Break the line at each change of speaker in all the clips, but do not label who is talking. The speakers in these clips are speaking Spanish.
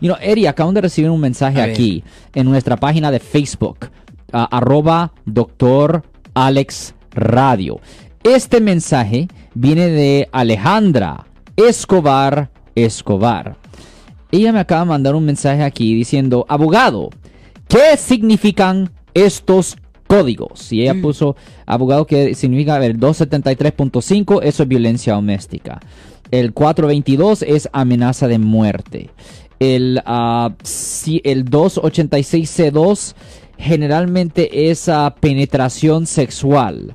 You know, Eri, acabamos de recibir un mensaje
A ver.
aquí en nuestra página de Facebook, ah, arroba doctor Alex Radio. Este mensaje viene de Alejandra Escobar Escobar. Ella me acaba de mandar un mensaje aquí diciendo, abogado, ¿qué significan estos códigos? Y ella puso, abogado, ¿qué significa? A ver, 273.5, eso es violencia doméstica. El 422 es amenaza de muerte. El, ah, si- el 286C2 generalmente es ah, penetración sexual.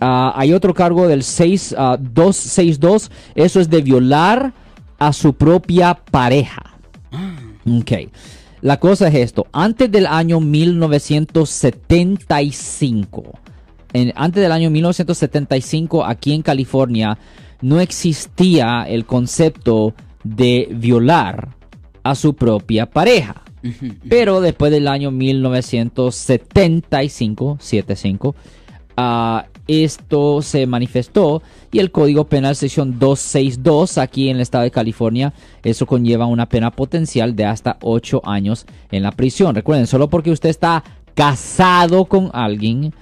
Ah, hay otro cargo del 6, ah, 262. Eso es de violar a su propia pareja. Ok. La cosa es esto. Antes del año 1975, en- antes del año 1975, aquí en California, no existía el concepto de violar a su propia pareja. Pero después del año 1975, 75, ah, esto se manifestó y el Código Penal sección 262 aquí en el estado de California, eso conlleva una pena potencial de hasta 8 años en la prisión. Recuerden, solo porque usted está casado con alguien,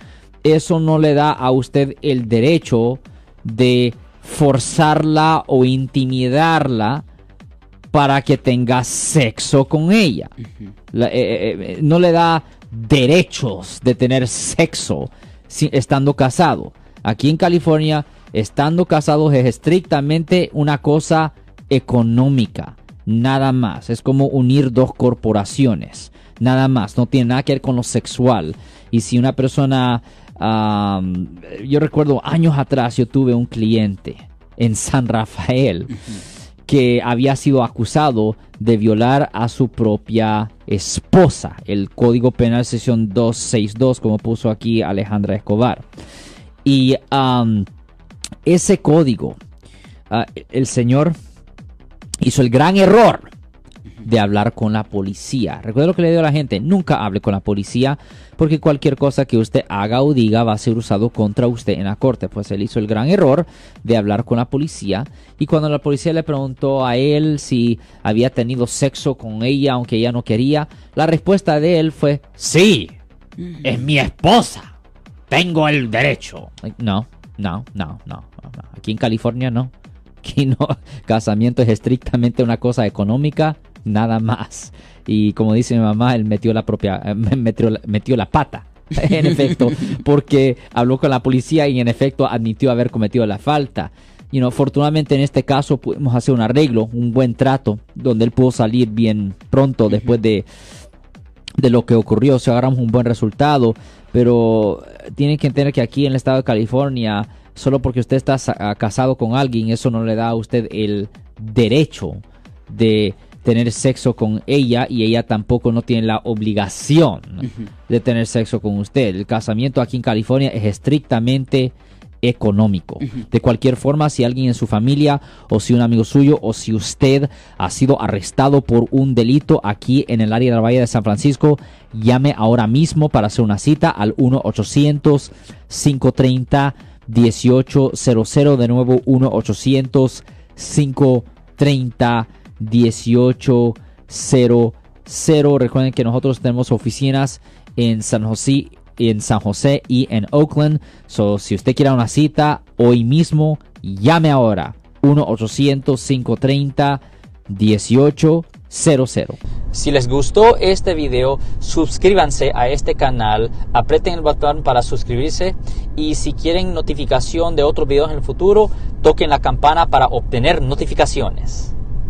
eso no le da a usted el derecho de forzarla o intimidarla para que tenga sexo con ella. La- eh, eh, eh, no le da derechos de tener sexo si- estando casado. Aquí en California, estando casados es estrictamente una cosa económica, nada más. Es como unir dos corporaciones, nada más. No tiene nada que ver con lo sexual. Y si una persona, am, yo recuerdo años atrás, yo tuve un cliente en San Rafael que había sido acusado de violar a su propia esposa. El Código Penal sección 262, como puso aquí Alejandra Escobar. Y ese código, ah, el señor hizo el gran error de hablar con la policía. Recuerda lo que le digo a la gente, nunca hable con la policía porque cualquier cosa que usted haga o diga va a ser usado contra usted en la corte. Pues él hizo el gran error de hablar con la policía y cuando la policía le preguntó a él si había tenido sexo con ella aunque ella no quería, la respuesta de él fue sí, es mi esposa, tengo el derecho. Like, No, no, no, no, no, no. Aquí en California no. Aquí no, casamiento es estrictamente una cosa económica, nada más. Y como dice mi mamá, él metió la propia, eh, metió, la- metió la pata. En efecto, porque habló con la policía y en efecto admitió haber cometido la falta. You know, afortunadamente en este caso pudimos hacer un arreglo, un buen trato, donde él pudo salir bien pronto después de, de lo que ocurrió. O sea, agarramos un buen resultado. Pero eh, tienen que entender que aquí en el estado de California, solo porque usted está ah, casado con alguien, eso no le da a usted el derecho de tener sexo con ella y ella tampoco no tiene la obligación de tener sexo con usted. El casamiento aquí en California es estrictamente económico. De cualquier forma, si alguien en su familia o si un amigo suyo o si usted ha sido arrestado por un delito aquí en el área de la Bahía de San Francisco, llame ahora mismo para hacer una cita al 1-800-530-1800. De nuevo, 1-800-530-1800. Recuerden que nosotros tenemos oficinas en San José, en San José y en Oakland. So, si usted quiere una cita hoy mismo, llame ahora. 1-800-530-1800.
Si les gustó este video, suscríbanse a este canal, aprieten el botón para suscribirse y si quieren notificación de otros videos en el futuro, toquen la campana para obtener notificaciones.